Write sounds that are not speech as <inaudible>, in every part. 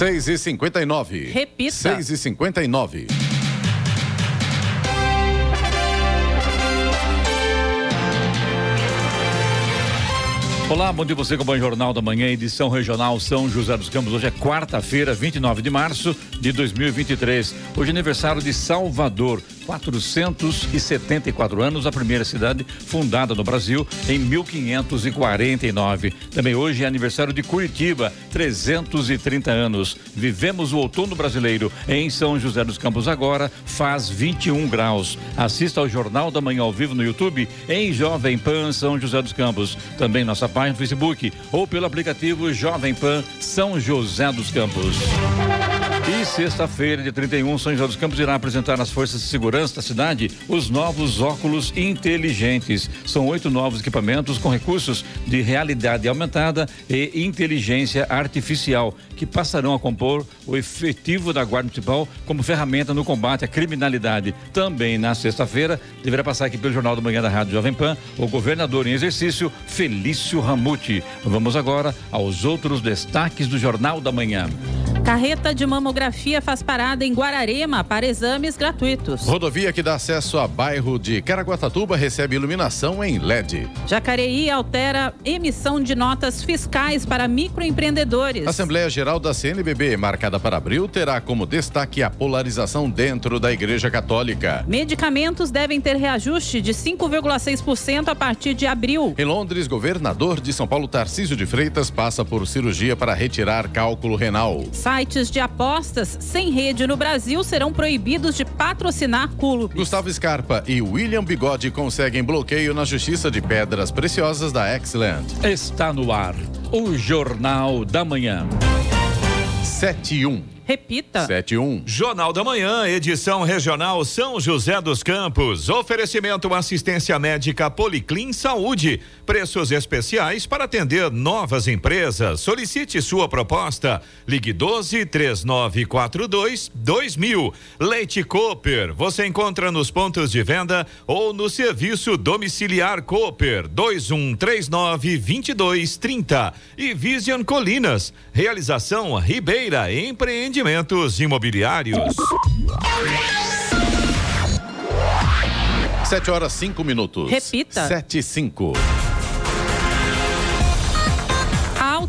6 e 59 Repita. 6 e 59 Olá, bom dia você com o Jornal da Manhã, edição regional São José dos Campos. Hoje é quarta-feira, 29 de março de 2023. Hoje é aniversário de Salvador. 474 anos, a primeira cidade fundada no Brasil em 1549. Também hoje é aniversário de Curitiba, 330 anos. Vivemos o outono brasileiro em São José dos Campos agora, faz 21 graus. Assista ao Jornal da Manhã ao vivo no YouTube em Jovem Pan São José dos Campos. Também nossa página no Facebook ou pelo aplicativo Jovem Pan São José dos Campos. E sexta-feira, de 31, São José dos Campos irá apresentar nas forças de segurança da cidade os novos óculos inteligentes. São oito novos equipamentos com recursos de realidade aumentada e inteligência artificial, que passarão a compor o efetivo da Guarda Municipal como ferramenta no combate à criminalidade. Também na sexta-feira, deverá passar aqui pelo Jornal do Manhã da Rádio Jovem Pan o governador em exercício, Felício Ramute. Vamos agora aos outros destaques do Jornal da Manhã. Carreta de mamografia faz parada em Guararema para exames gratuitos. Rodovia que dá acesso a bairro de Caraguatatuba recebe iluminação em LED. Jacareí altera emissão de notas fiscais para microempreendedores. Assembleia Geral da CNBB, marcada para abril, terá como destaque a polarização dentro da Igreja Católica. Medicamentos devem ter reajuste de 5,6% a partir de abril. Em Londres, governador de São Paulo, Tarcísio de Freitas, passa por cirurgia para retirar cálculo renal. Sites de apostas sem rede no Brasil serão proibidos de patrocinar clubes. Gustavo Scarpa e William Bigode conseguem bloqueio na Justiça de Pedras Preciosas da Excellent. Está no ar o Jornal da Manhã. 71. Repita. 71. Jornal da Manhã, edição regional São José dos Campos. Oferecimento assistência médica Policlin Saúde. Preços especiais para atender novas empresas. Solicite sua proposta. Ligue 12 3942 2000. Leite Cooper. Você encontra nos pontos de venda ou no serviço domiciliar Cooper 2139 2230. E Vision Colinas. Realização Ribeira Empreende Empreendimentos Imobiliários. 7 horas 5 minutos. Repita. 7 e 5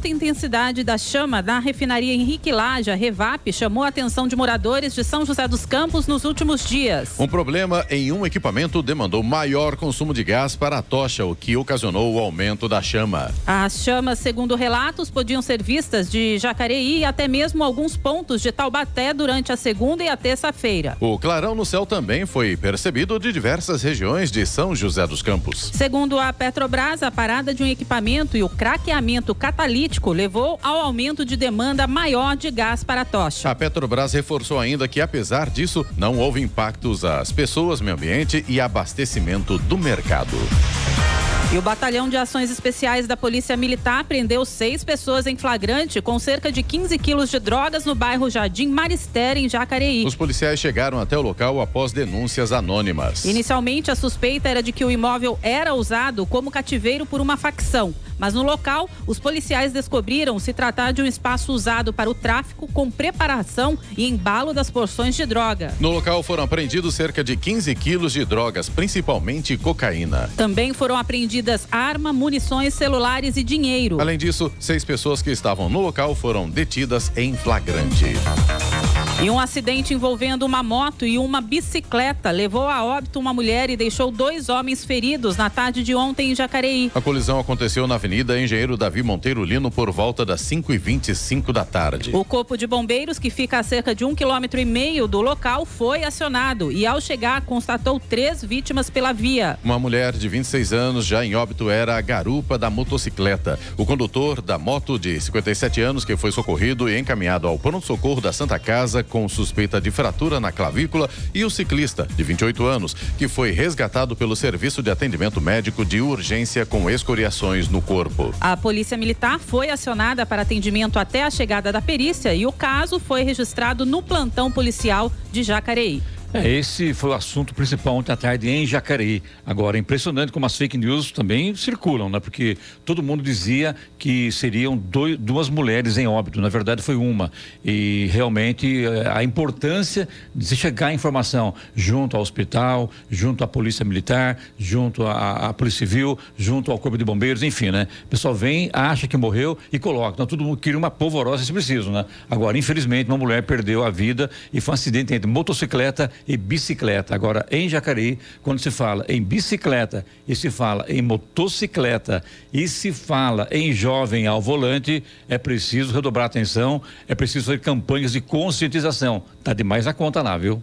alta intensidade da chama da refinaria Henrique Laja, Revap, chamou a atenção de moradores de São José dos Campos nos últimos dias. Um problema em um equipamento demandou maior consumo de gás para a tocha, o que ocasionou o aumento da chama. As chamas, segundo relatos, podiam ser vistas de Jacareí e até mesmo alguns pontos de Taubaté durante a segunda e a terça-feira. O clarão no céu também foi percebido de diversas regiões de São José dos Campos. Segundo a Petrobras, a parada de um equipamento e o craqueamento catalítico levou ao aumento de demanda maior de gás para a tocha. A Petrobras reforçou ainda que, apesar disso, não houve impactos às pessoas, meio ambiente e abastecimento do mercado. E o Batalhão de Ações Especiais da Polícia Militar prendeu seis pessoas em flagrante com cerca de 15 quilos de drogas no bairro Jardim Maristério, em Jacareí. Os policiais chegaram até o local após denúncias anônimas. Inicialmente, a suspeita era de que o imóvel era usado como cativeiro por uma facção. Mas no local, os policiais descobriram se tratar de um espaço usado para o tráfico com preparação e embalo das porções de droga. No local foram apreendidos cerca de 15 quilos de drogas, principalmente cocaína. Também foram apreendidas arma, munições, celulares e dinheiro. Além disso, seis pessoas que estavam no local foram detidas em flagrante. E um acidente envolvendo uma moto e uma bicicleta levou a óbito uma mulher e deixou dois homens feridos na tarde de ontem em Jacareí. A colisão aconteceu na Avenida Engenheiro Davi Monteiro Lino por volta das 5 e 25 da tarde. O corpo de bombeiros, que fica a cerca de um quilômetro e meio do local, foi acionado e, ao chegar, constatou três vítimas pela via. Uma mulher de 26 anos, já em óbito, era a garupa da motocicleta. O condutor da moto, de 57 anos, que foi socorrido e encaminhado ao pronto-socorro da Santa Casa com suspeita de fratura na clavícula, e o ciclista, de 28 anos, que foi resgatado pelo Serviço de Atendimento Médico de Urgência com escoriações no corpo. A Polícia Militar foi acionada para atendimento até a chegada da perícia e o caso foi registrado no plantão policial de Jacareí. É, esse foi o assunto principal ontem à tarde em Jacareí. Agora, impressionante como as fake news também circulam, né? Porque todo mundo dizia que seriam dois, duas mulheres em óbito. Na verdade, foi uma. E realmente eh, a importância de se chegar a informação junto ao hospital, junto à Polícia Militar, junto à, à Polícia Civil, junto ao Corpo de Bombeiros, enfim, né? O pessoal vem, acha que morreu e coloca. Então, todo mundo queria uma polvorosa se preciso, né? Agora, infelizmente, uma mulher perdeu a vida e foi um acidente entre motocicleta e bicicleta. Agora, em Jacareí, quando se fala em bicicleta e se fala em motocicleta e se fala em jovem ao volante, é preciso redobrar atenção, é preciso fazer campanhas de conscientização. Tá demais a conta lá, viu?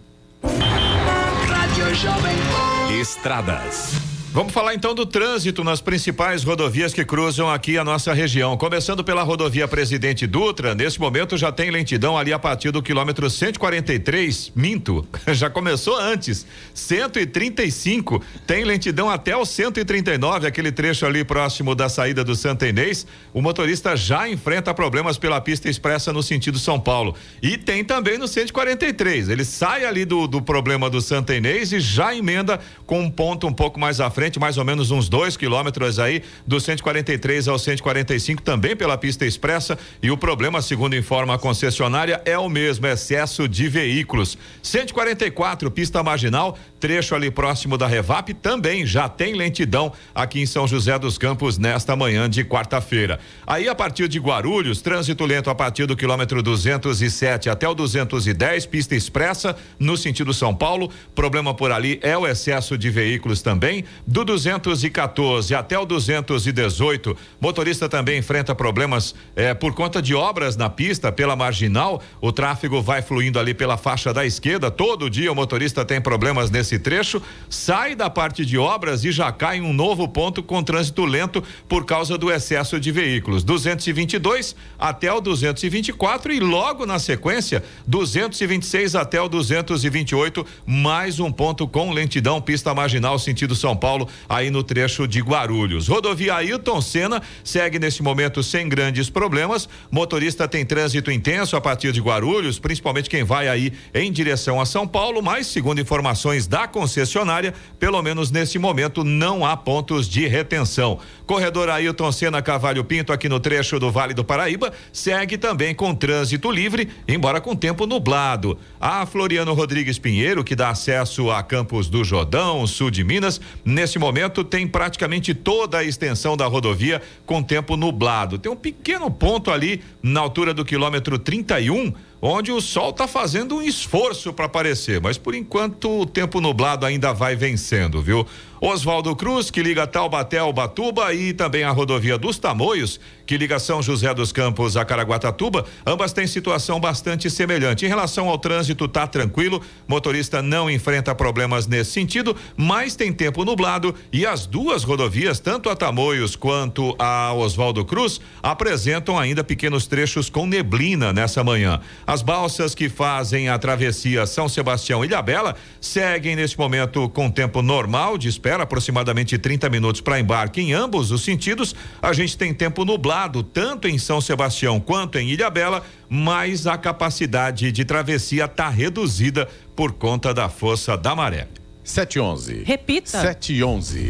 Estradas. Vamos falar então do trânsito nas principais rodovias que cruzam aqui a nossa região. Começando pela rodovia Presidente Dutra, nesse momento já tem lentidão ali a partir do quilômetro 143, minto, <laughs> já começou antes. 135 tem lentidão até o 139, aquele trecho ali próximo da saída do Santa Inês. O motorista já enfrenta problemas pela pista expressa no sentido São Paulo. E tem também no 143. Ele sai ali do, do problema do Santa Inês e já emenda com um ponto um pouco mais à frente frente, mais ou menos uns dois quilômetros aí, do 143 ao 145, também pela pista expressa. E o problema, segundo informa a concessionária, é o mesmo: excesso de veículos. 144, pista marginal, trecho ali próximo da Revap, também já tem lentidão aqui em São José dos Campos nesta manhã de quarta-feira. Aí, a partir de Guarulhos, trânsito lento a partir do quilômetro 207 até o 210, pista expressa, no sentido São Paulo. Problema por ali é o excesso de veículos também. Do 214 até o 218, motorista também enfrenta problemas eh, por conta de obras na pista pela marginal. O tráfego vai fluindo ali pela faixa da esquerda. Todo dia o motorista tem problemas nesse trecho. Sai da parte de obras e já cai em um novo ponto com trânsito lento por causa do excesso de veículos. 222 até o 224 e logo na sequência 226 até o 228, mais um ponto com lentidão pista marginal sentido São Paulo, aí no trecho de Guarulhos. Rodovia Ailton Senna segue nesse momento sem grandes problemas. Motorista tem trânsito intenso a partir de Guarulhos, principalmente quem vai aí em direção a São Paulo, mas segundo informações da concessionária, pelo menos nesse momento não há pontos de retenção. Corredor Ailton Senna Cavalho Pinto aqui no trecho do Vale do Paraíba segue também com trânsito livre, embora com tempo nublado. A Floriano Rodrigues Pinheiro, que dá acesso a Campos do Jordão, sul de Minas, nesse momento tem praticamente toda a extensão da rodovia com tempo nublado. Tem um pequeno ponto ali na altura do quilômetro 31 onde o sol está fazendo um esforço para aparecer, mas por enquanto o tempo nublado ainda vai vencendo, viu? Oswaldo Cruz, que liga Taubaté ao Batuba e também a rodovia dos Tamoios, que liga São José dos Campos a Caraguatatuba, ambas têm situação bastante semelhante. Em relação ao trânsito, tá tranquilo, motorista não enfrenta problemas nesse sentido, mas tem tempo nublado e as duas rodovias, tanto a Tamoios quanto a Oswaldo Cruz, apresentam ainda pequenos trechos com neblina nessa manhã. As balsas que fazem a travessia São Sebastião Ilhabela seguem neste momento com tempo normal de aproximadamente 30 minutos para embarque em ambos os sentidos. A gente tem tempo nublado tanto em São Sebastião quanto em Ilhabela, mas a capacidade de travessia está reduzida por conta da força da maré. 711. Repita. 711.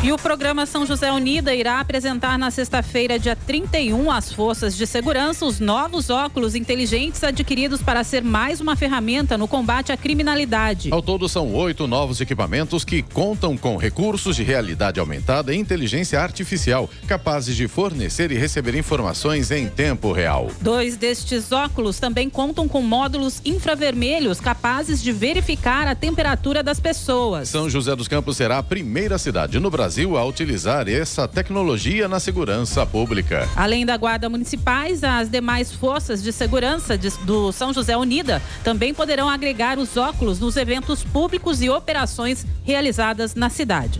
E o programa São José Unida irá apresentar na sexta-feira, dia 31, às forças de segurança os novos óculos inteligentes adquiridos para ser mais uma ferramenta no combate à criminalidade. Ao todo, são oito novos equipamentos que contam com recursos de realidade aumentada e inteligência artificial, capazes de fornecer e receber informações em tempo real. Dois destes óculos também contam com módulos infravermelhos capazes de verificar a temperatura das pessoas. São José dos Campos será a primeira cidade no Brasil Brasil a utilizar essa tecnologia na segurança pública. Além da Guarda Municipais, as demais forças de segurança do São José Unida também poderão agregar os óculos nos eventos públicos e operações realizadas na cidade.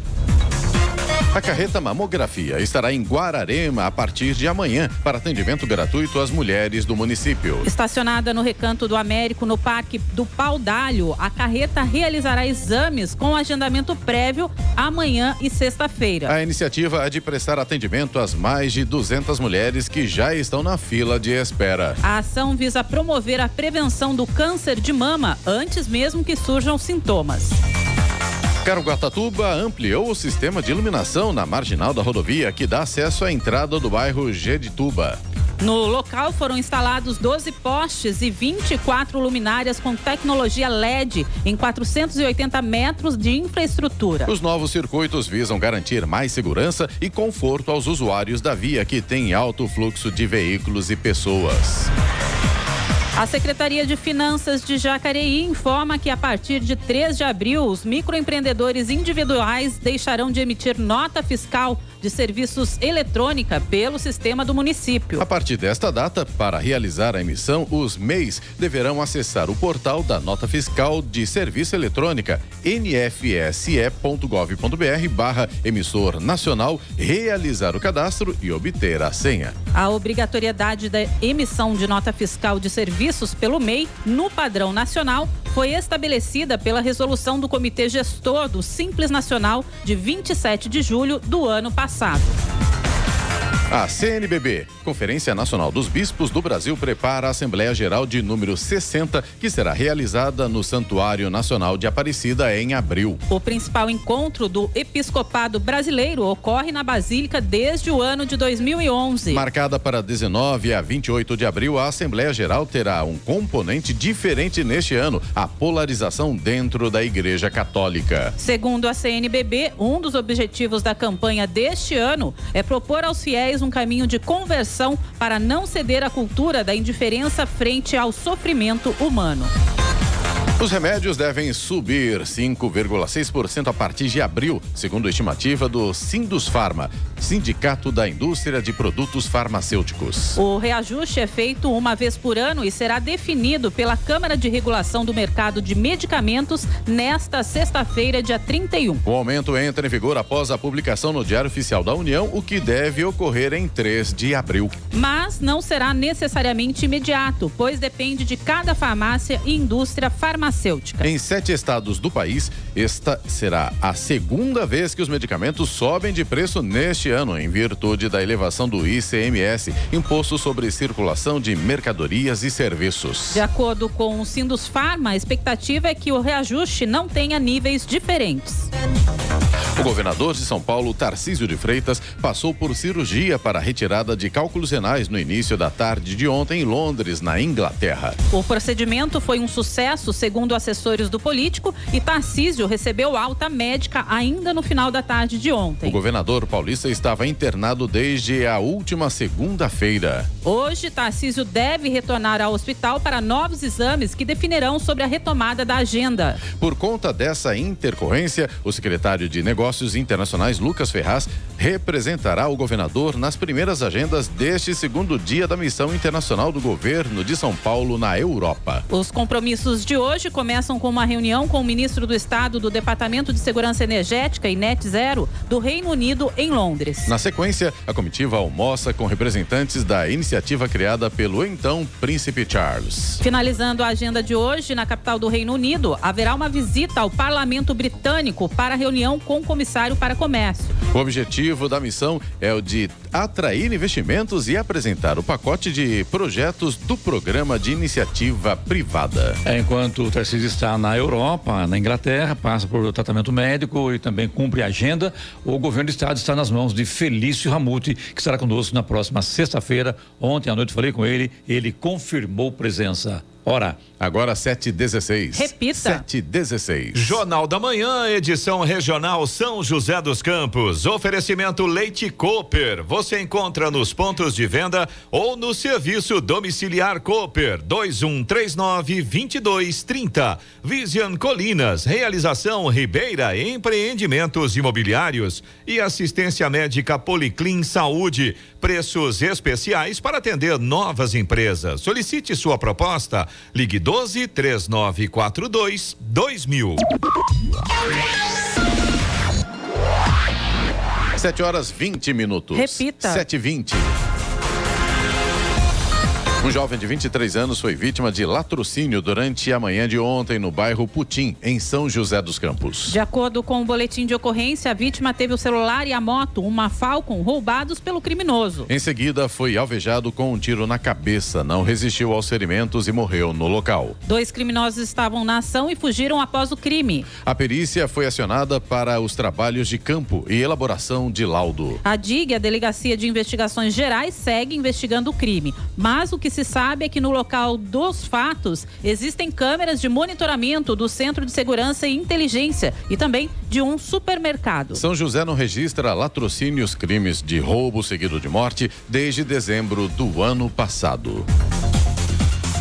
A carreta mamografia estará em Guararema a partir de amanhã para atendimento gratuito às mulheres do município. Estacionada no Recanto do Américo, no Parque do Pau d'Alho, a carreta realizará exames com agendamento prévio amanhã e sexta-feira. A iniciativa é de prestar atendimento às mais de 200 mulheres que já estão na fila de espera. A ação visa promover a prevenção do câncer de mama antes mesmo que surjam sintomas. Caruguatatuba ampliou o sistema de iluminação na marginal da rodovia que dá acesso à entrada do bairro Gedituba. No local foram instalados 12 postes e 24 luminárias com tecnologia LED em 480 metros de infraestrutura. Os novos circuitos visam garantir mais segurança e conforto aos usuários da via que tem alto fluxo de veículos e pessoas. A Secretaria de Finanças de Jacareí informa que a partir de 3 de abril, os microempreendedores individuais deixarão de emitir nota fiscal de serviços eletrônica pelo sistema do município. A partir desta data, para realizar a emissão, os MEIs deverão acessar o portal da nota fiscal de serviço eletrônica nfse.gov.br barra emissor nacional, realizar o cadastro e obter a senha. A obrigatoriedade da emissão de nota fiscal de serviços pelo MEI no padrão nacional foi estabelecida pela resolução do Comitê Gestor do Simples Nacional de 27 de julho do ano passado passado. A CNBB, Conferência Nacional dos Bispos do Brasil, prepara a Assembleia Geral de número 60, que será realizada no Santuário Nacional de Aparecida em abril. O principal encontro do episcopado brasileiro ocorre na Basílica desde o ano de 2011. Marcada para 19 a 28 de abril, a Assembleia Geral terá um componente diferente neste ano: a polarização dentro da Igreja Católica. Segundo a CNBB, um dos objetivos da campanha deste ano é propor aos fiéis um caminho de conversão para não ceder à cultura da indiferença frente ao sofrimento humano. Os remédios devem subir 5,6% a partir de abril, segundo a estimativa do Sindus Farma, Sindicato da Indústria de Produtos Farmacêuticos. O reajuste é feito uma vez por ano e será definido pela Câmara de Regulação do Mercado de Medicamentos nesta sexta-feira, dia 31. O aumento entra em vigor após a publicação no Diário Oficial da União, o que deve ocorrer em 3 de abril. Mas não será necessariamente imediato, pois depende de cada farmácia e indústria farmacêutica farmacêutica. Em sete estados do país, esta será a segunda vez que os medicamentos sobem de preço neste ano, em virtude da elevação do ICMS, Imposto sobre Circulação de Mercadorias e Serviços. De acordo com o Sindus Farma, a expectativa é que o reajuste não tenha níveis diferentes. O governador de São Paulo, Tarcísio de Freitas, passou por cirurgia para retirada de cálculos renais no início da tarde de ontem em Londres, na Inglaterra. O procedimento foi um sucesso, segundo assessores do político, e Tarcísio recebeu alta médica ainda no final da tarde de ontem. O governador paulista estava internado desde a última segunda-feira. Hoje, Tarcísio deve retornar ao hospital para novos exames que definirão sobre a retomada da agenda. Por conta dessa intercorrência, o secretário de Negócios Negócios Internacionais Lucas Ferraz representará o governador nas primeiras agendas deste segundo dia da missão internacional do governo de São Paulo na Europa. Os compromissos de hoje começam com uma reunião com o ministro do Estado do Departamento de Segurança Energética e Net Zero do Reino Unido em Londres. Na sequência, a comitiva almoça com representantes da iniciativa criada pelo então Príncipe Charles. Finalizando a agenda de hoje, na capital do Reino Unido, haverá uma visita ao Parlamento Britânico para reunião com o comissário para comércio. O objetivo da missão é o de atrair investimentos e apresentar o pacote de projetos do programa de iniciativa privada. É, enquanto o Tarcísio está na Europa, na Inglaterra, passa por tratamento médico e também cumpre a agenda, o governo do estado está nas mãos de Felício Ramute, que estará conosco na próxima sexta-feira. Ontem à noite falei com ele, ele confirmou presença. Ora, agora 7h16. Repita. 7h16. Jornal da Manhã, edição regional São José dos Campos. Oferecimento Leite Cooper. Você encontra nos pontos de venda ou no serviço domiciliar Cooper 2139 2230. Vision Colinas, realização Ribeira Empreendimentos Imobiliários e assistência médica Policlin Saúde. Preços especiais para atender novas empresas. Solicite sua proposta Ligue 12 3942 2000. 7 horas 20 minutos. Repita. 7 e 20 um jovem de 23 anos foi vítima de latrocínio durante a manhã de ontem no bairro Putim, em São José dos Campos. De acordo com o boletim de ocorrência, a vítima teve o celular e a moto, uma Falcon, roubados pelo criminoso. Em seguida, foi alvejado com um tiro na cabeça, não resistiu aos ferimentos e morreu no local. Dois criminosos estavam na ação e fugiram após o crime. A perícia foi acionada para os trabalhos de campo e elaboração de laudo. A DIG, a Delegacia de Investigações Gerais, segue investigando o crime, mas o que se sabe é que no local dos fatos existem câmeras de monitoramento do Centro de Segurança e Inteligência e também de um supermercado. São José não registra latrocínios crimes de roubo seguido de morte desde dezembro do ano passado.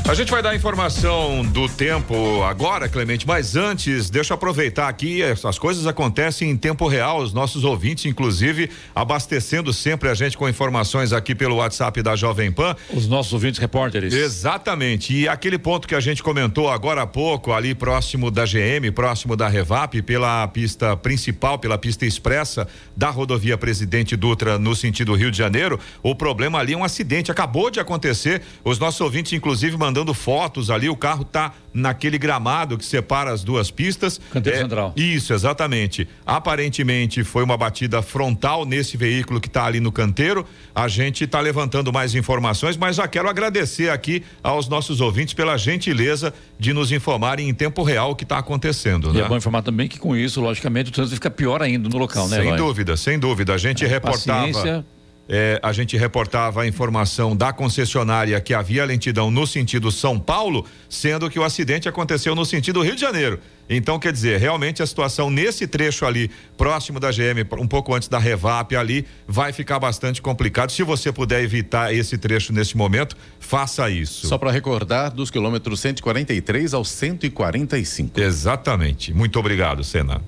A gente vai dar informação do tempo agora, Clemente, mas antes, deixa eu aproveitar aqui, essas coisas acontecem em tempo real, os nossos ouvintes, inclusive, abastecendo sempre a gente com informações aqui pelo WhatsApp da Jovem Pan. Os nossos ouvintes repórteres. Exatamente. E aquele ponto que a gente comentou agora há pouco, ali próximo da GM, próximo da Revap, pela pista principal, pela pista expressa da rodovia Presidente Dutra no sentido Rio de Janeiro, o problema ali é um acidente, acabou de acontecer. Os nossos ouvintes, inclusive, mandando mandando fotos ali, o carro tá naquele gramado que separa as duas pistas. Canteiro é, central. Isso, exatamente. Aparentemente foi uma batida frontal nesse veículo que está ali no canteiro. A gente está levantando mais informações, mas já quero agradecer aqui aos nossos ouvintes pela gentileza de nos informarem em tempo real o que está acontecendo. E né? é bom informar também que com isso, logicamente, o trânsito fica pior ainda no local, né? Sem dúvida, sem dúvida. A gente é, reportava. Paciência é, a gente reportava a informação da concessionária que havia lentidão no sentido São Paulo, sendo que o acidente aconteceu no sentido Rio de Janeiro. Então, quer dizer, realmente a situação nesse trecho ali, próximo da GM, um pouco antes da Revap ali, vai ficar bastante complicado. Se você puder evitar esse trecho nesse momento, faça isso. Só para recordar, dos quilômetros 143 ao 145. Exatamente. Muito obrigado, Sena.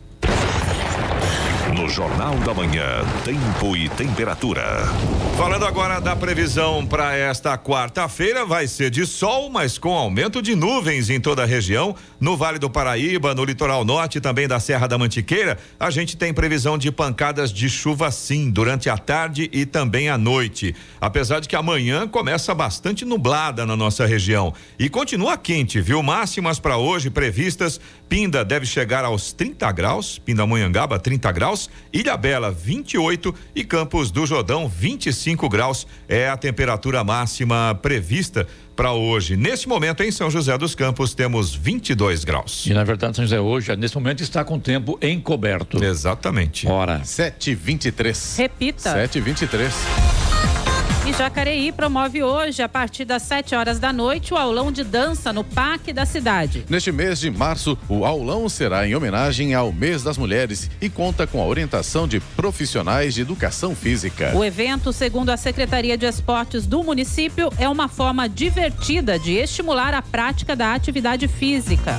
No Jornal da Manhã, tempo e temperatura. Falando agora da previsão para esta quarta-feira, vai ser de sol, mas com aumento de nuvens em toda a região. No Vale do Paraíba, no litoral norte e também da Serra da Mantiqueira, a gente tem previsão de pancadas de chuva sim, durante a tarde e também à noite. Apesar de que amanhã começa bastante nublada na nossa região. E continua quente, viu? Máximas para hoje previstas. Pinda deve chegar aos 30 graus, Pindamonhangaba 30 graus Ilha Bela 28 e Campos do Jordão 25 graus é a temperatura máxima prevista para hoje. Neste momento em São José dos Campos temos 22 graus. E na verdade São José hoje, nesse momento está com tempo encoberto. Exatamente. Hora 7:23. Repita. 7:23. E Jacareí promove hoje, a partir das 7 horas da noite, o aulão de dança no Parque da cidade. Neste mês de março, o aulão será em homenagem ao Mês das Mulheres e conta com a orientação de profissionais de educação física. O evento, segundo a Secretaria de Esportes do município, é uma forma divertida de estimular a prática da atividade física.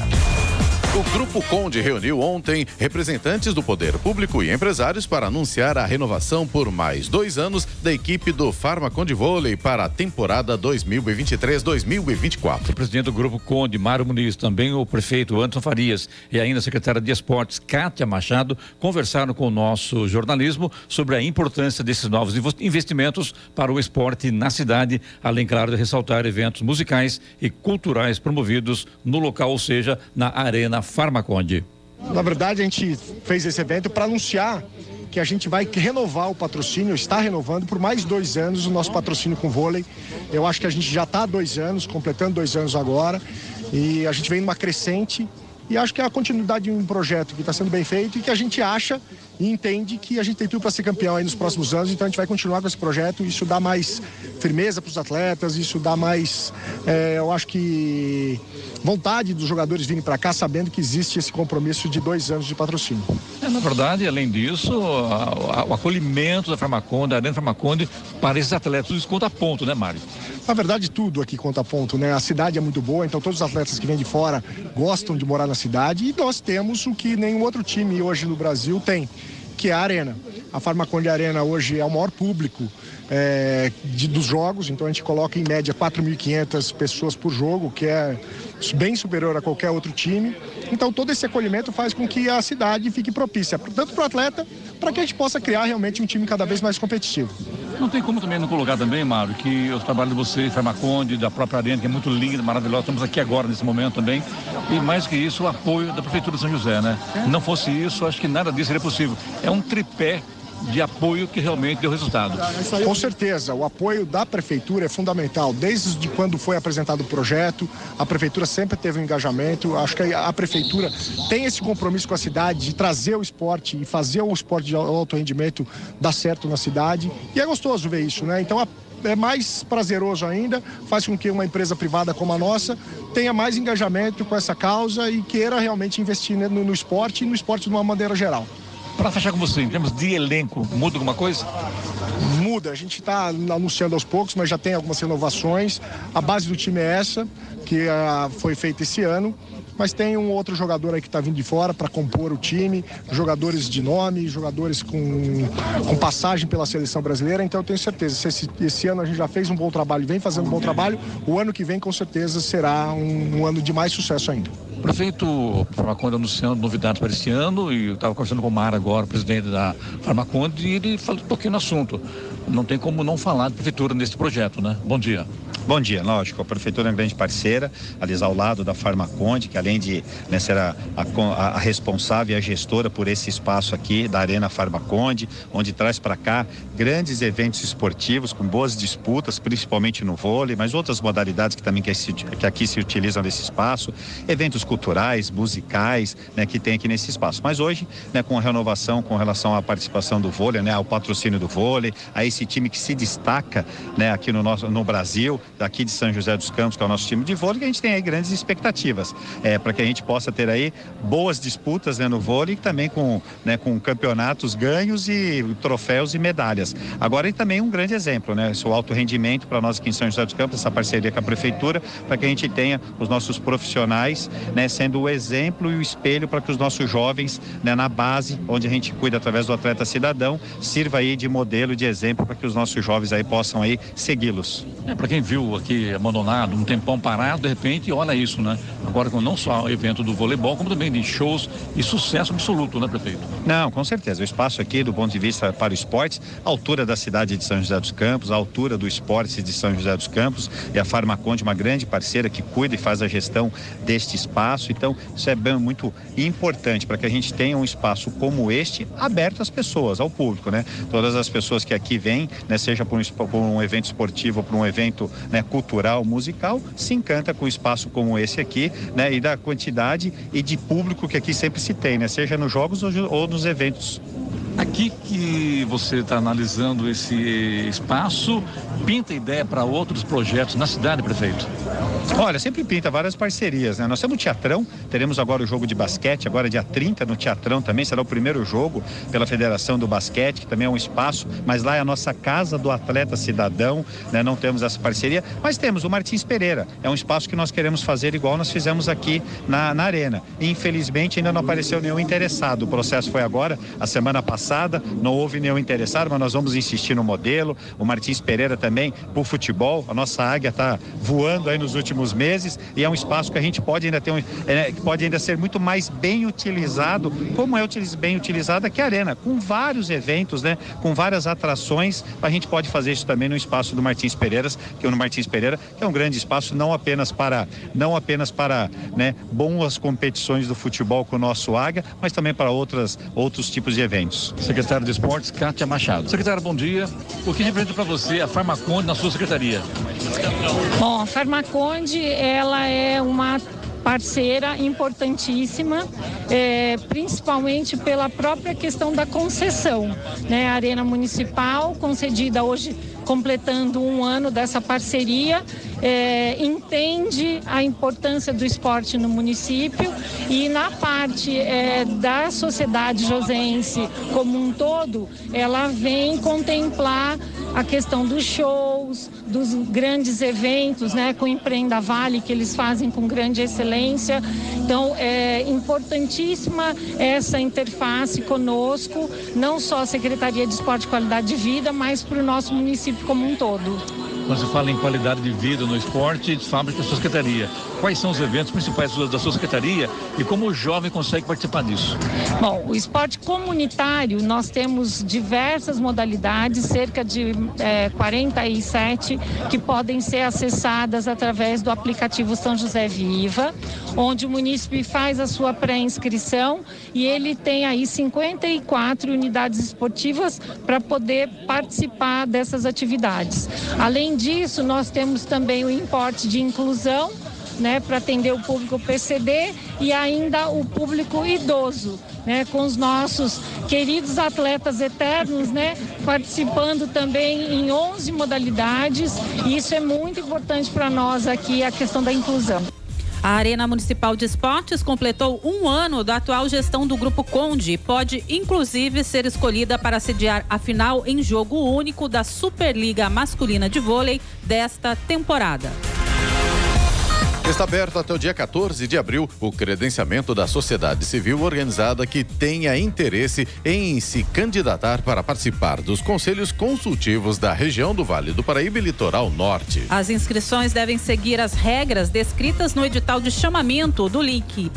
O Grupo Conde reuniu ontem representantes do poder público e empresários para anunciar a renovação por mais dois anos da equipe do Farmaconde Vôlei para a temporada 2023-2024. O presidente do Grupo Conde, Mário Muniz, também o prefeito Anderson Farias e ainda a secretária de Esportes, Kátia Machado, conversaram com o nosso jornalismo sobre a importância desses novos investimentos para o esporte na cidade, além, claro, de ressaltar eventos musicais e culturais promovidos no local, ou seja, na Arena Farmaconde. Na verdade, a gente fez esse evento para anunciar que a gente vai renovar o patrocínio, está renovando por mais dois anos o nosso patrocínio com vôlei. Eu acho que a gente já está há dois anos, completando dois anos agora, e a gente vem numa crescente. E acho que é a continuidade de um projeto que está sendo bem feito e que a gente acha e entende que a gente tem tudo para ser campeão aí nos próximos anos, então a gente vai continuar com esse projeto. Isso dá mais firmeza para os atletas, isso dá mais, é, eu acho que vontade dos jogadores virem para cá sabendo que existe esse compromisso de dois anos de patrocínio. É, na verdade, além disso, a, a, o acolhimento da Farmaconde, da Arena Farmaconde, para esses atletas, isso conta ponto, né, Mário? Na verdade, tudo aqui conta ponto, né? A cidade é muito boa, então todos os atletas que vêm de fora gostam de morar na cidade e nós temos o que nenhum outro time hoje no Brasil tem, que é a Arena. A Farmaconde Arena hoje é o maior público é, de, dos jogos, então a gente coloca em média 4.500 pessoas por jogo, que é bem superior a qualquer outro time. Então todo esse acolhimento faz com que a cidade fique propícia, tanto para o atleta para que a gente possa criar realmente um time cada vez mais competitivo. Não tem como também não colocar também, Mário, que o trabalho de você, Farmaconde, da própria Arena, que é muito linda, maravilhosa, estamos aqui agora nesse momento também. E mais que isso, o apoio da Prefeitura de São José, né? Não fosse isso, acho que nada disso seria possível. É um tripé de apoio que realmente deu resultado. Com certeza, o apoio da prefeitura é fundamental. Desde quando foi apresentado o projeto, a prefeitura sempre teve um engajamento. Acho que a prefeitura tem esse compromisso com a cidade de trazer o esporte e fazer o esporte de alto rendimento dar certo na cidade. E é gostoso ver isso, né? Então a é mais prazeroso ainda, faz com que uma empresa privada como a nossa tenha mais engajamento com essa causa e queira realmente investir no, no esporte e no esporte de uma maneira geral. Para fechar com você, em termos de elenco, muda alguma coisa? Muda, a gente está anunciando aos poucos, mas já tem algumas renovações. A base do time é essa, que uh, foi feita esse ano mas tem um outro jogador aí que está vindo de fora para compor o time, jogadores de nome, jogadores com, com passagem pela seleção brasileira. Então eu tenho certeza, se esse, esse, ano a gente já fez um bom trabalho, vem fazendo um bom trabalho, o ano que vem com certeza será um, um ano de mais sucesso ainda. Prefeito Farmaconde anunciando novidades para este ano e eu estava conversando com o Mar agora, presidente da Farmaconde, e ele falou um pouquinho no assunto. Não tem como não falar de prefeitura nesse projeto, né? Bom dia. Bom dia, lógico. A prefeitura é uma grande parceira, ali ao lado da Farmaconde, que além de né, ser a, a, a, responsável e a gestora por esse espaço aqui da Arena Farmaconde, onde traz para cá grandes eventos esportivos com boas disputas, principalmente no vôlei, mas outras modalidades que também que, que aqui se utilizam nesse espaço, eventos culturais, musicais, né, que tem aqui nesse espaço. Mas hoje, né, com a renovação com relação à participação do vôlei, né, ao patrocínio do vôlei, a esse time que se destaca, né, aqui no nosso no Brasil, daqui de São José dos Campos, que é o nosso time de vôlei, que a gente tem aí grandes expectativas é, para que a gente possa ter aí boas disputas né, no vôlei, também com, né, com campeonatos ganhos e troféus e medalhas. Agora, e também um grande exemplo, né? O alto rendimento para nós aqui em São José dos Campos, essa parceria com a prefeitura, para que a gente tenha os nossos profissionais, né, sendo o exemplo e o espelho para que os nossos jovens, né, na base, onde a gente cuida através do atleta cidadão, sirva aí de modelo, de exemplo para que os nossos jovens aí possam aí segui-los. É, para quem viu aqui abandonado, um tempão parado, de repente, olha isso, né? Agora com não só o evento do voleibol, como também de shows e sucesso absoluto, né, prefeito? Não, com certeza. O espaço aqui, do ponto de vista para o esporte, a altura da cidade de São José dos Campos, a altura do esporte de São José dos Campos e a Farmaconde, uma grande parceira que cuida e faz a gestão deste espaço. Então, isso é bem, muito importante para que a gente tenha um espaço como este aberto às pessoas, ao público, né? Todas as pessoas que aqui vêm, né, seja por um, por um evento esportivo por um evento né, cultural, musical, se encanta com um espaço como esse aqui, né? E da quantidade e de público que aqui sempre se tem, né? Seja nos jogos ou nos eventos. Aqui que você está analisando esse espaço, pinta ideia para outros projetos na cidade, prefeito? Olha, sempre pinta várias parcerias, né? Nós temos o Teatrão, teremos agora o jogo de basquete, agora dia 30 no Teatrão também, será o primeiro jogo pela Federação do Basquete, que também é um espaço, mas lá é a nossa casa do atleta cidadão, né? Não temos essa parceria, mas temos o Martins Pereira, é um espaço que nós queremos fazer igual nós fizemos aqui na, na Arena. Infelizmente ainda não apareceu nenhum interessado, o processo foi agora, a semana passada, não houve nenhum interessado, mas nós vamos insistir no modelo, o Martins Pereira também, por futebol, a nossa águia está voando aí nos últimos meses e é um espaço que a gente pode ainda ter um, é, que pode ainda ser muito mais bem utilizado, como é bem utilizada aqui a arena, com vários eventos, né, com várias atrações, a gente pode fazer isso também no espaço do Martins Pereiras, que é Martins Pereira, que é um grande espaço não apenas para não apenas para, né, boas competições do futebol com o nosso Águia, mas também para outras outros tipos de eventos. Secretário de Esportes, Kátia Machado. Secretário, bom dia. O que representa para você a Farmaconde na sua secretaria? Bom, a Farmaconde ela é uma parceira importantíssima, é, principalmente pela própria questão da concessão. Né? A Arena Municipal, concedida hoje completando um ano dessa parceria, é, entende a importância do esporte no município e na parte é, da sociedade josense como um todo, ela vem contemplar a questão dos shows, dos grandes eventos, né, com Empreenda Vale, que eles fazem com grande excelência. Então, é importantíssima essa interface conosco, não só a Secretaria de Esporte e Qualidade de Vida, mas para o nosso município como um todo. Quando se fala em qualidade de vida no esporte, fala da sua secretaria. Quais são os eventos principais da sua secretaria e como o jovem consegue participar disso. Bom, o esporte comunitário, nós temos diversas modalidades, cerca de é, 47 que podem ser acessadas através do aplicativo São José Viva, onde o munícipe faz a sua pré-inscrição e ele tem aí 54 unidades esportivas para poder participar dessas atividades. Além disso, nós temos também o importe de inclusão, né, para atender o público PCD e ainda o público idoso, né, com os nossos queridos atletas eternos, né, participando também em 11 modalidades. E isso é muito importante para nós aqui a questão da inclusão. A Arena Municipal de Esportes completou um ano da atual gestão do Grupo Conde e pode, inclusive, ser escolhida para sediar a final em jogo único da Superliga Masculina de Vôlei desta temporada. Está aberto até o dia 14 de abril o credenciamento da sociedade civil organizada que tenha interesse em se candidatar para participar dos conselhos consultivos da região do Vale do Paraíba e Litoral Norte. As inscrições devem seguir as regras descritas no edital de chamamento do link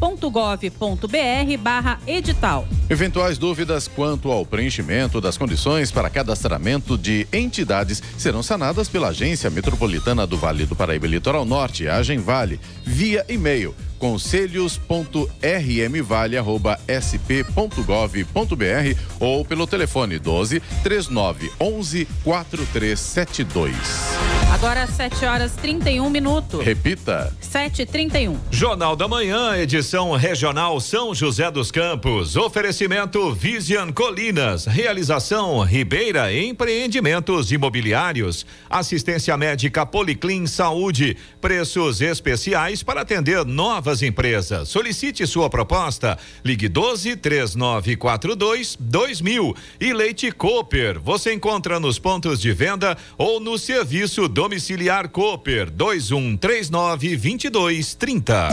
agenvale.sp.gov.br barra edital. Eventuais dúvidas quanto ao preenchimento das condições para cadastramento de entidades serão sanadas pela Agência Metropolitana do Vale do Paraíba Litoral Norte, Agenvale, via e-mail conselhos.rmvale.sp.gov.br ou pelo telefone 12 39 11 4372. Agora 7 horas 31 minutos. Repita. 7h31. Jornal da Manhã, edição regional São José dos Campos. Oferecimento Vision Colinas. Realização Ribeira Empreendimentos Imobiliários. Assistência médica Policlin Saúde. Preços especiais para atender novas empresas. Solicite sua proposta. Ligue 12 3942 2000. E Leite Cooper. Você encontra nos pontos de venda ou no serviço domiciliar Cooper 2139 2230.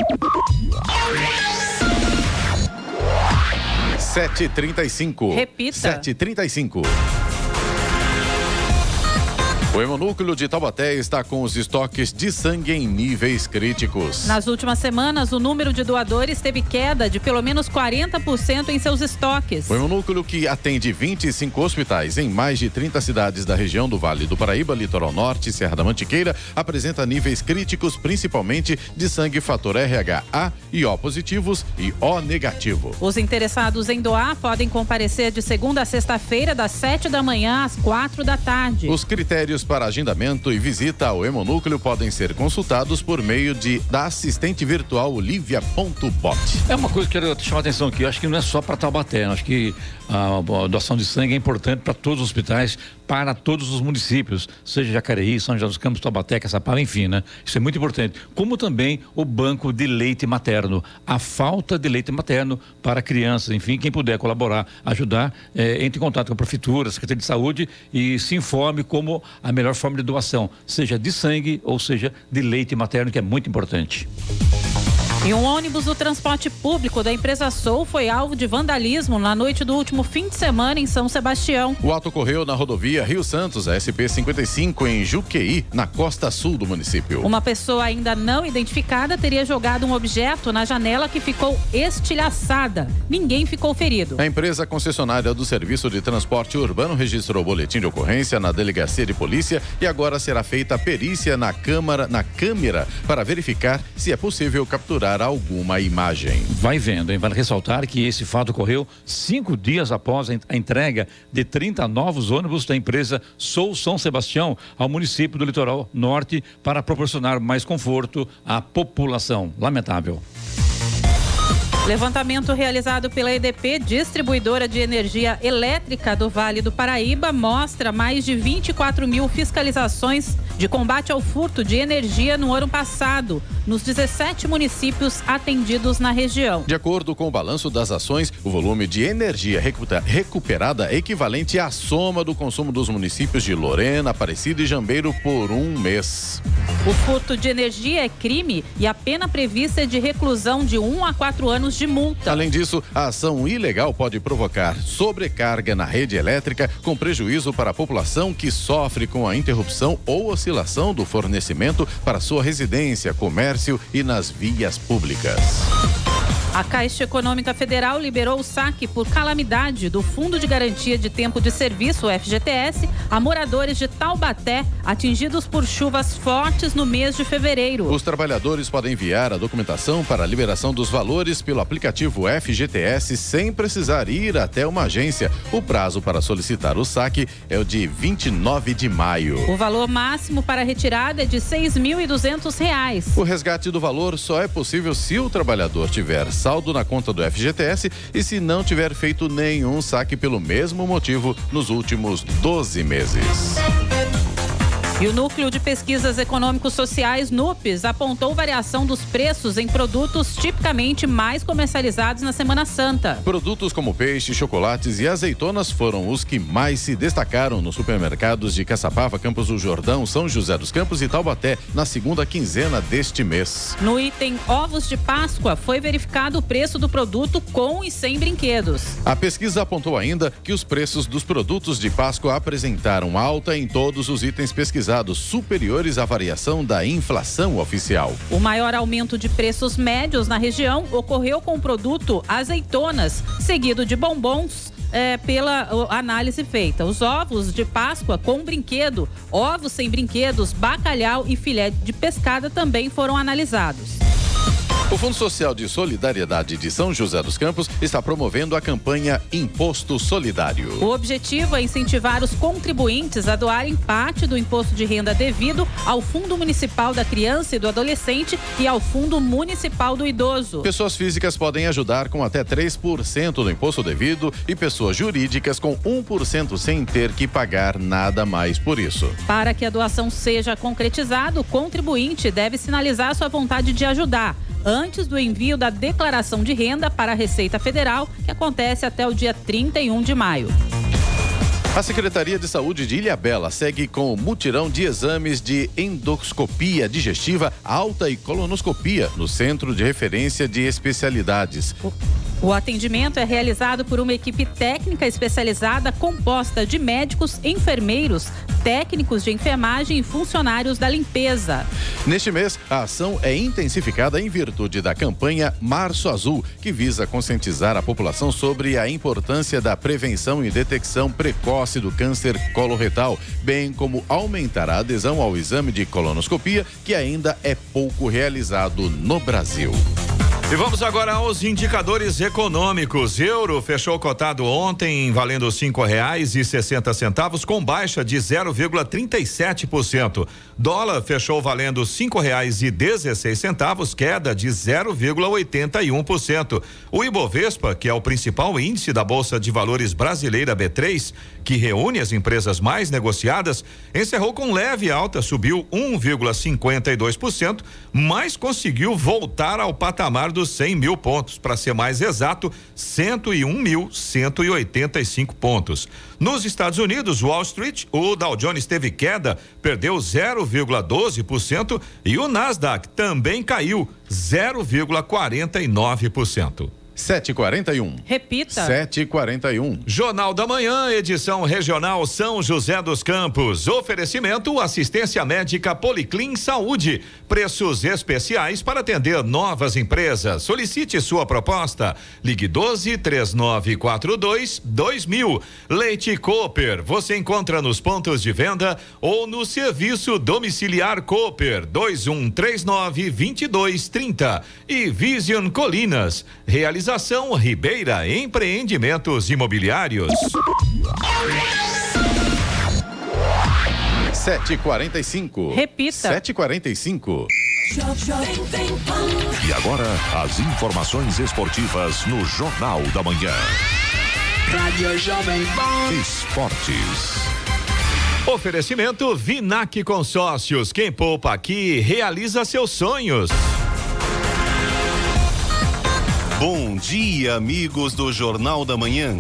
7h35. Repita. 7h35. O Hemonúcleo de Taubaté está com os estoques de sangue em níveis críticos. Nas últimas semanas, o número de doadores teve queda de pelo menos 40% em seus estoques. O Hemonúcleo, que atende 25 hospitais em mais de 30 cidades da região do Vale do Paraíba, Litoral Norte e Serra da Mantiqueira, apresenta níveis críticos, principalmente de sangue fator RH A e O positivos e O negativo. Os interessados em doar podem comparecer de segunda a sexta-feira, das 7 da manhã às 4 da tarde. Os critérios para agendamento e visita ao Hemonúcleo podem ser consultados por meio de da assistente virtual Olivia.bot. É uma coisa que eu quero chamar a atenção aqui, eu acho que não é só para Taubaté, acho que a doação de sangue é importante para todos os hospitais, para todos os municípios, seja Jacareí, São José dos Campos, Taubaté, Caçapava, enfim, né? Isso é muito importante. Como também o banco de leite materno, a falta de leite materno para crianças, enfim, quem puder colaborar, ajudar, eh, entre em contato com a prefeitura, a Secretaria de Saúde e se informe como a melhor forma de doação, seja de sangue ou seja de leite materno, que é muito importante. E um ônibus do transporte público da empresa Sou foi alvo de vandalismo na noite do último fim de semana em São Sebastião. O ato ocorreu na rodovia Rio Santos, SP-55, em Juqueí, na costa sul do município. Uma pessoa ainda não identificada teria jogado um objeto na janela que ficou estilhaçada. Ninguém ficou ferido. A empresa concessionária do Serviço de Transporte Urbano registrou o boletim de ocorrência na delegacia de polícia e agora será feita a perícia na câmara, na câmera para verificar se é possível capturar alguma imagem. Vai vendo, hein? Vale ressaltar que esse fato ocorreu cinco dias após a entrega de 30 novos ônibus da empresa Sou São Sebastião ao município do Litoral Norte para proporcionar mais conforto à população. Lamentável. Levantamento realizado pela EDP, distribuidora de energia elétrica do Vale do Paraíba, mostra mais de 24 mil fiscalizações de combate ao furto de energia no ano passado, nos 17 municípios atendidos na região. De acordo com o balanço das ações, o volume de energia recuperada é equivalente à soma do consumo dos municípios de Lorena, Aparecida e Jambeiro por um mês. O furto de energia é crime e a pena prevista é de reclusão de 1 a 4 anos de multa. Além disso, a ação ilegal pode provocar sobrecarga na rede elétrica, com prejuízo para a população que sofre com a interrupção ou oscilação do fornecimento para sua residência, comércio e nas vias públicas. A Caixa Econômica Federal liberou o saque por calamidade do Fundo de Garantia de Tempo de Serviço, FGTS, a moradores de Taubaté atingidos por chuvas fortes no mês de fevereiro. Os trabalhadores podem enviar a documentação para a liberação dos valores pelo aplicativo FGTS sem precisar ir até uma agência. O prazo para solicitar o saque é o de 29 de maio. O valor máximo para retirada é de R$ 6.200. O resgate do valor só é possível se o trabalhador tiver saldo na conta do FGTS e se não tiver feito nenhum saque pelo mesmo motivo nos últimos 12 meses. E o Núcleo de Pesquisas Econômicos Sociais, NUPES, apontou variação dos preços em produtos tipicamente mais comercializados na Semana Santa. Produtos como peixe, chocolates e azeitonas foram os que mais se destacaram nos supermercados de Caçapava, Campos do Jordão, São José dos Campos e Taubaté na segunda quinzena deste mês. No item ovos de Páscoa, foi verificado o preço do produto com e sem brinquedos. A pesquisa apontou ainda que os preços dos produtos de Páscoa apresentaram alta em todos os itens pesquisados superiores à variação da inflação oficial. O maior aumento de preços médios na região ocorreu com o produto azeitonas, seguido de bombons. É, pela análise feita. Os ovos de Páscoa com brinquedo, ovos sem brinquedos, bacalhau e filé de pescada também foram analisados. O Fundo Social de Solidariedade de São José dos Campos está promovendo a campanha Imposto Solidário. O objetivo é incentivar os contribuintes a doarem parte do imposto de renda devido ao Fundo Municipal da Criança e do Adolescente e ao Fundo Municipal do Idoso. Pessoas físicas podem ajudar com até 3% do imposto devido e pessoas jurídicas com 1% sem ter que pagar nada mais por isso. Para que a doação seja concretizada, o contribuinte deve sinalizar sua vontade de ajudar antes do envio da declaração de renda para a Receita Federal, que acontece até o dia 31 de maio. A Secretaria de Saúde de Ilhabela segue com o mutirão de exames de endoscopia digestiva alta e colonoscopia no Centro de Referência de Especialidades. O atendimento é realizado por uma equipe técnica especializada composta de médicos, enfermeiros, técnicos de enfermagem e funcionários da limpeza. Neste mês, a ação é intensificada em virtude da campanha Março Azul, que visa conscientizar a população sobre a importância da prevenção e detecção precoce do câncer coloretal, bem como aumentar a adesão ao exame de colonoscopia, que ainda é pouco realizado no Brasil. E vamos agora aos indicadores econômicos. Euro fechou cotado ontem valendo cinco reais e sessenta centavos com baixa de 0,37%. Dólar fechou valendo cinco reais e dezesseis centavos, queda de 0,81%. O Ibovespa, que é o principal índice da Bolsa de Valores brasileira B3, que reúne as empresas mais negociadas, encerrou com leve alta, subiu 1,52%, mas conseguiu voltar ao patamar dos 100 mil pontos, para ser mais exato, 101.185 pontos. Nos Estados Unidos, Wall Street, o Dow Jones teve queda, perdeu 0,12% e o Nasdaq também caiu 0,49%. 741. Repita. 741. Jornal da Manhã, edição regional São José dos Campos. Oferecimento assistência médica Policlin Saúde. Preços especiais para atender novas empresas. Solicite sua proposta. Ligue 12 3942 2000. Leite Cooper. Você encontra nos pontos de venda ou no serviço domiciliar Cooper 2139 2230. E Vision Colinas. Realização Organização Ribeira Empreendimentos Imobiliários. 745. Repita. 745. E agora, as informações esportivas no Jornal da Manhã. Rádio Jovem Pan. Esportes. Oferecimento Vinac Consórcios. Quem poupa aqui realiza seus sonhos. Bom dia, amigos do Jornal da Manhã.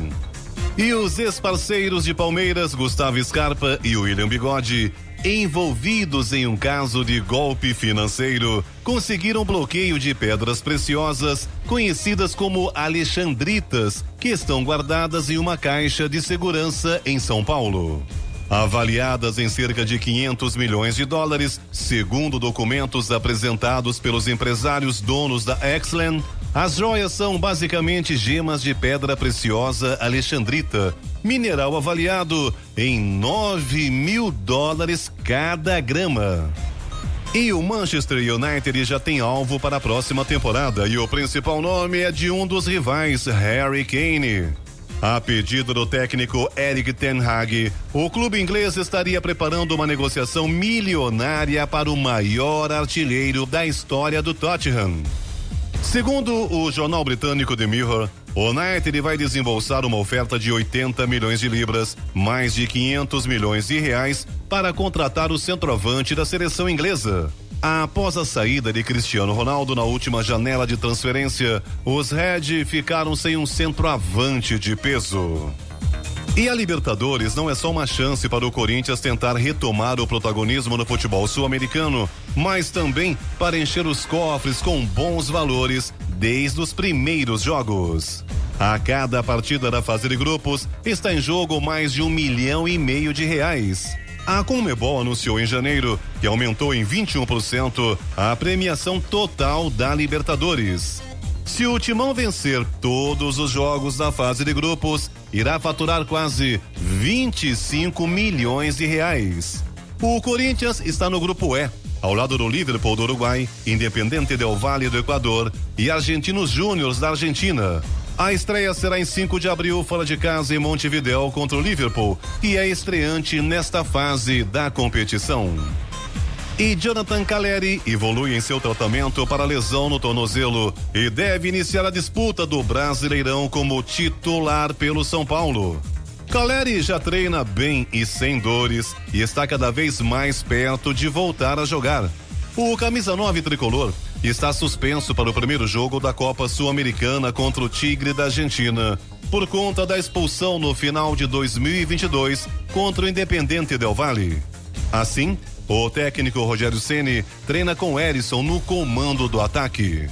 E os ex-parceiros de Palmeiras, Gustavo Scarpa e William Bigode, envolvidos em um caso de golpe financeiro, conseguiram bloqueio de pedras preciosas, conhecidas como alexandritas, que estão guardadas em uma caixa de segurança em São Paulo. Avaliadas em cerca de 500 milhões de dólares, segundo documentos apresentados pelos empresários donos da Exland, as joias são basicamente gemas de pedra preciosa alexandrita, mineral avaliado em 9 mil dólares cada grama. E o Manchester United já tem alvo para a próxima temporada e o principal nome é de um dos rivais, Harry Kane. A pedido do técnico Eric Ten Hag, o clube inglês estaria preparando uma negociação milionária para o maior artilheiro da história do Tottenham. Segundo o jornal britânico The Mirror, o United vai desembolsar uma oferta de 80 milhões de libras, mais de 500 milhões de reais, para contratar o centroavante da seleção inglesa. Após a saída de Cristiano Ronaldo na última janela de transferência, os Red ficaram sem um centroavante de peso. E a Libertadores não é só uma chance para o Corinthians tentar retomar o protagonismo no futebol sul-americano, mas também para encher os cofres com bons valores desde os primeiros jogos. A cada partida da fase de grupos está em jogo mais de um milhão e meio de reais. A Conmebol anunciou em janeiro que aumentou em 21% a premiação total da Libertadores. Se o Timão vencer todos os jogos da fase de grupos, irá faturar quase 25 milhões de reais. O Corinthians está no grupo E, ao lado do Liverpool do Uruguai, Independente Del Valle do Equador e Argentinos Júniors da Argentina. A estreia será em 5 de abril, fora de casa, em Montevideo, contra o Liverpool, e é estreante nesta fase da competição. E Jonathan Caleri evolui em seu tratamento para lesão no tornozelo e deve iniciar a disputa do Brasileirão como titular pelo São Paulo. Caleri já treina bem e sem dores e está cada vez mais perto de voltar a jogar. O camisa 9 tricolor está suspenso para o primeiro jogo da Copa Sul-Americana contra o Tigre da Argentina, por conta da expulsão no final de 2022 contra o Independente Del Valle. Assim, o técnico Rogério Ceni treina com Erisson no comando do ataque.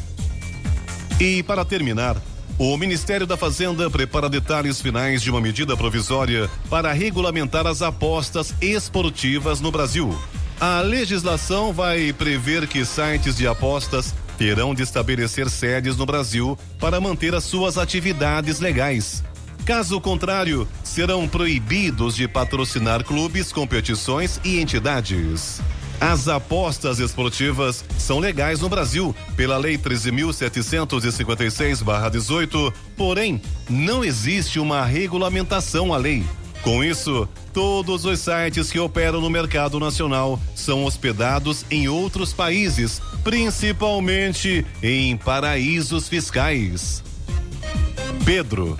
E para terminar, o Ministério da Fazenda prepara detalhes finais de uma medida provisória para regulamentar as apostas esportivas no Brasil. A legislação vai prever que sites de apostas terão de estabelecer sedes no Brasil para manter as suas atividades legais. Caso contrário, serão proibidos de patrocinar clubes, competições e entidades. As apostas esportivas são legais no Brasil pela Lei 13.756/18, porém, não existe uma regulamentação à lei. Com isso, todos os sites que operam no mercado nacional são hospedados em outros países, principalmente em paraísos fiscais. Pedro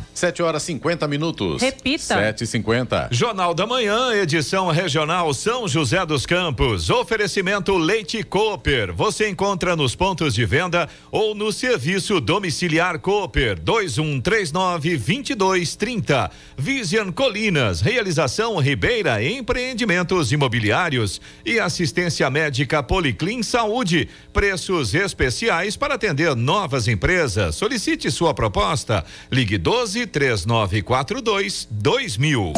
7 horas 50 minutos. Repita. 7 e 50 Jornal da Manhã, edição regional São José dos Campos. Oferecimento Leite Cooper. Você encontra nos pontos de venda ou no serviço domiciliar Cooper 2139 2230. Vision Colinas, realização Ribeira Empreendimentos Imobiliários e assistência médica Policlin Saúde. Preços especiais para atender novas empresas. Solicite sua proposta. Ligue 12 3942 2000.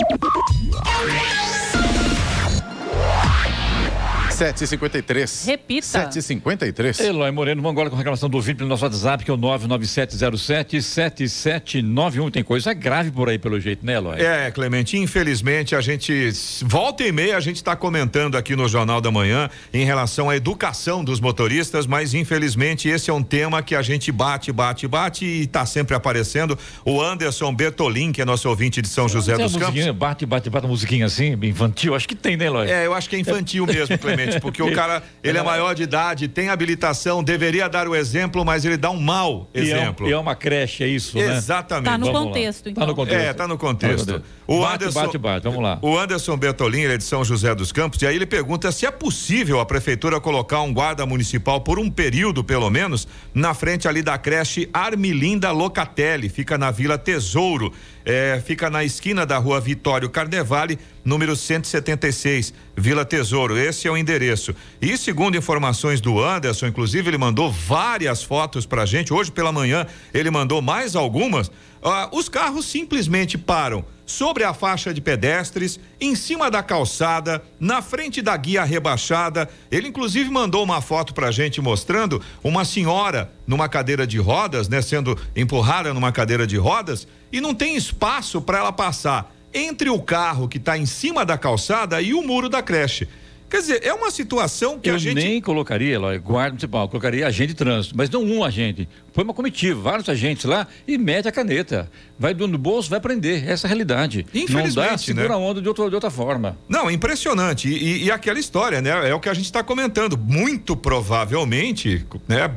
7h53. Repita. 7h53. Eloy Moreno, vamos agora com a reclamação do ouvinte pelo nosso WhatsApp, que é o 997077791. Tem coisa grave por aí, pelo jeito, né, Eloy? É, Clemente, infelizmente a gente, volta e meia, a gente está comentando aqui no Jornal da Manhã em relação à educação dos motoristas, mas infelizmente esse é um tema que a gente bate, bate, bate e está sempre aparecendo. O Anderson Bertolin, que é nosso ouvinte de São José Tem dos Campos. bate, bate, bate, uma musiquinha assim, infantil? Acho que tem, né, Eloy? É, eu acho que é infantil mesmo, <laughs> Clemente, porque o cara, ele é maior de idade, tem habilitação, deveria dar o exemplo, mas ele dá um mau E é, um- exemplo. e é uma creche, é isso, né? Exatamente. Tá no Vamos lá. contexto, Tá então. no contexto. É, tá no contexto. O bate, Anderson- bate, bate, vamos lá. O Anderson Bertolin, ele é de São José dos Campos, e aí ele pergunta se é possível a prefeitura colocar um guarda municipal por um período, pelo menos, na frente ali da creche Armilinda Locatelli, fica na Vila Tesouro, é, fica na esquina da rua Vitório Carnevale, número 176, Vila Tesouro. Esse é o endereço. E segundo informações do Anderson, inclusive ele mandou várias fotos pra gente. Hoje pela manhã ele mandou mais algumas. Ah, os carros simplesmente param sobre a faixa de pedestres, em cima da calçada, na frente da guia rebaixada. Ele inclusive mandou uma foto pra gente mostrando uma senhora numa cadeira de rodas, né, sendo empurrada numa cadeira de rodas e não tem espaço para ela passar entre o carro que está em cima da calçada e o muro da creche. Quer dizer, é uma situação que eu a gente nem colocaria, Eloy, guarda municipal, colocaria agente de trânsito, mas não um agente. Põe uma comitiva, vários agentes lá e mete a caneta. Vai do no bolso, vai prender. Essa é a realidade. Não Infelizmente, dá, né? segura a onda de, outra de outra forma. Não, impressionante. E, e- e aquela história, né? É o que a gente está comentando. Muito provavelmente, né?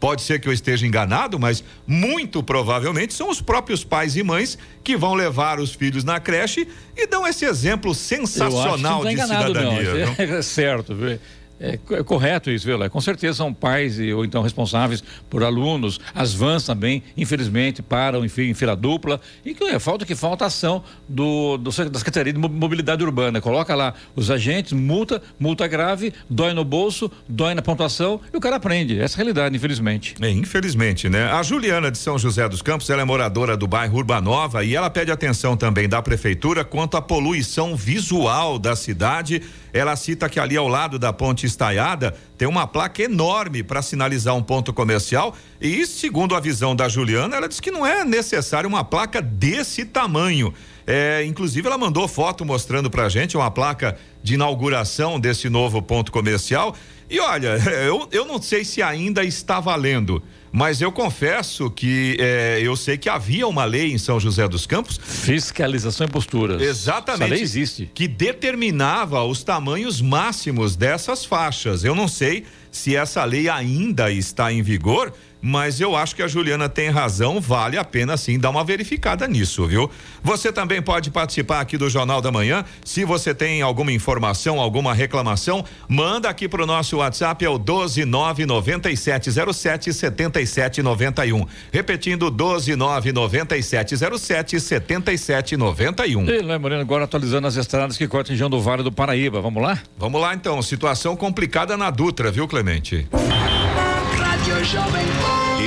Pode ser que eu esteja enganado, mas muito provavelmente são os próprios pais e mães que vão levar os filhos na creche e dão esse exemplo sensacional não tá de enganado, cidadania. não. <laughs> É certo, viu? É, é correto isso? Eloy? Com certeza são pais e, ou então responsáveis por alunos. As vans também, infelizmente, param em, fi- em fila dupla. E que é falta que falta ação do, do da Secretaria de Mo- Mobilidade Urbana. Coloca lá os agentes, multa, multa grave, dói no bolso, dói na pontuação e o cara aprende. Essa é a realidade, infelizmente. É, infelizmente, né? A Juliana de São José dos Campos, ela é moradora do bairro Urbanova e ela pede atenção também da prefeitura quanto à poluição visual da cidade. Ela cita que ali ao lado da ponte estaiada tem uma placa enorme para sinalizar um ponto comercial e segundo a visão da Juliana, ela diz que não é necessário uma placa desse tamanho. É, inclusive ela mandou foto mostrando pra gente uma placa de inauguração desse novo ponto comercial. E olha, <laughs> eu, eu não sei se ainda está valendo, mas eu confesso que é, eu sei que havia uma lei em São José dos Campos. Fiscalização e posturas. Exatamente. Essa lei existe. Que determinava os tamanhos máximos dessas faixas. Eu não sei se essa lei ainda está em vigor, mas eu acho que a Juliana tem razão, vale a pena sim dar uma verificada nisso, viu? Você também pode participar aqui do Jornal da Manhã. Se você tem alguma informação, alguma reclamação, manda aqui pro nosso WhatsApp, é o 12997077791. Repetindo, 12997077791. E Moreno agora atualizando as estradas que cortam a região do Vale do Paraíba. Vamos lá? Vamos lá então, situação complicada na Dutra, viu, Clemente?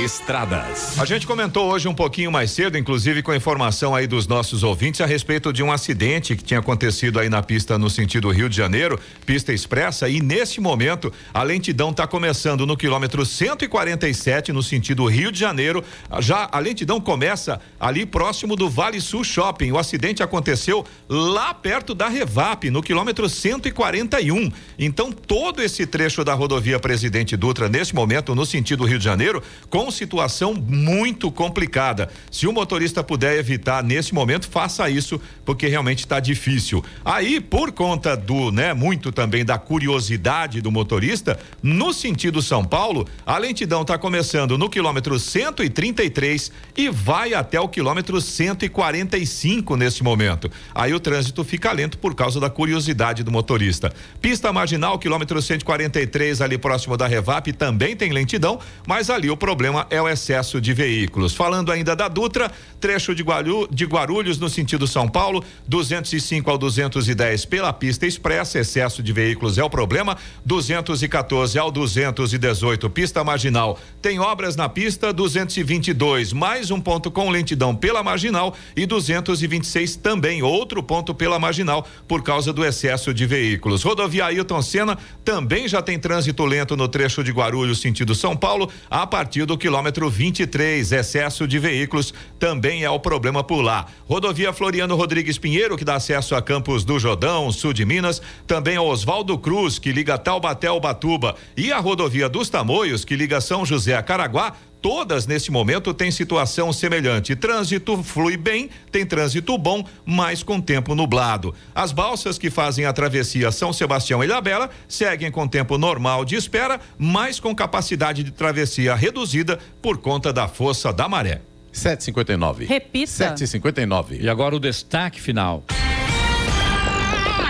Estradas. A gente comentou hoje um pouquinho mais cedo, inclusive com a informação aí dos nossos ouvintes a respeito de um acidente que tinha acontecido aí na pista no sentido Rio de Janeiro, pista expressa, e nesse momento a lentidão está começando no quilômetro 147 no sentido Rio de Janeiro. Já a lentidão começa ali próximo do Vale Sul Shopping. O acidente aconteceu lá perto da Revap, no quilômetro 141. Então todo esse trecho da rodovia Presidente Dutra nesse momento no sentido Rio de Janeiro com situação muito complicada. Se o motorista puder evitar nesse momento, faça isso, porque realmente está difícil. Aí, por conta do, né, muito também da curiosidade do motorista, no sentido São Paulo, a lentidão está começando no quilômetro 133 e vai até o quilômetro 145 nesse momento. Aí o trânsito fica lento por causa da curiosidade do motorista. Pista marginal, quilômetro 143, ali próximo da Revap, também tem lentidão. Mas ali o problema é o excesso de veículos. Falando ainda da Dutra, trecho de, de Guarulhos no sentido São Paulo, 205 ao 210 pela pista expressa, excesso de veículos é o problema, 214 ao 218 pista marginal. Tem obras na pista 222, mais um ponto com lentidão pela marginal e 226 também outro ponto pela marginal por causa do excesso de veículos. Rodovia Ailton Senna também já tem trânsito lento no trecho de Guarulhos sentido São Paulo a partir do quilômetro 23. Excesso de veículos também é o problema por lá. Rodovia Floriano Rodrigues Pinheiro que dá acesso a Campos do Jordão, sul de Minas, também a Oswaldo Cruz que liga Taubaté ao Batuba e a rodovia dos Tamoios que liga São José a Caraguá todas neste momento têm situação semelhante. Trânsito flui bem, tem trânsito bom, mas com tempo nublado. As balsas que fazem a travessia São Sebastião e Ilhabela seguem com tempo normal de espera, mas com capacidade de travessia reduzida por conta da força da maré. 759. Repita. 759. E agora o destaque final.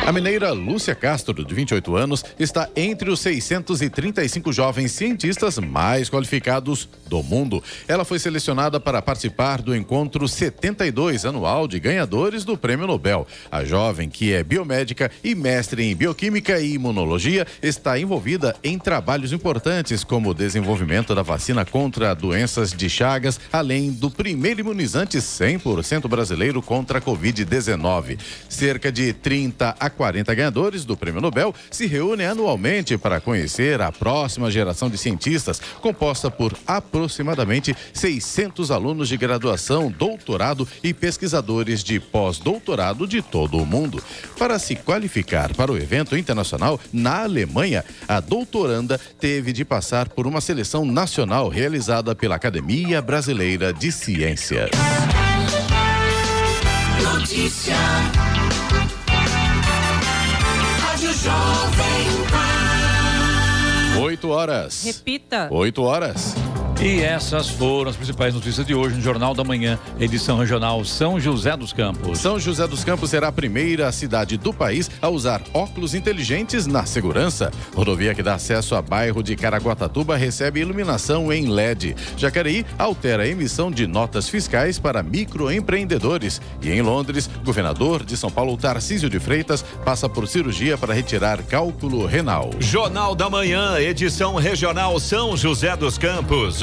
A mineira Lúcia Castro, de 28 anos, está entre os 635 jovens cientistas mais qualificados do mundo. Ela foi selecionada para participar do encontro 72 anual de ganhadores do Prêmio Nobel. A jovem, que é biomédica e mestre em bioquímica e imunologia, está envolvida em trabalhos importantes como o desenvolvimento da vacina contra doenças de Chagas, além do primeiro imunizante 100% brasileiro contra a Covid-19. Cerca de 30 a 40 ganhadores do Prêmio Nobel se reúnem anualmente para conhecer a próxima geração de cientistas, composta por aproximadamente 600 alunos de graduação, doutorado e pesquisadores de pós-doutorado de todo o mundo. Para se qualificar para o evento internacional na Alemanha, a doutoranda teve de passar por uma seleção nacional realizada pela Academia Brasileira de Ciências. Notícia. Jovem Pan. 8 horas. Repita. 8 horas. E essas foram as principais notícias de hoje no Jornal da Manhã, edição regional São José dos Campos. São José dos Campos será a primeira cidade do país a usar óculos inteligentes na segurança. Rodovia que dá acesso a bairro de Caraguatatuba recebe iluminação em LED. Jacareí altera a emissão de notas fiscais para microempreendedores. E em Londres, governador de São Paulo Tarcísio de Freitas passa por cirurgia para retirar cálculo renal. Jornal da Manhã, edição regional São José dos Campos.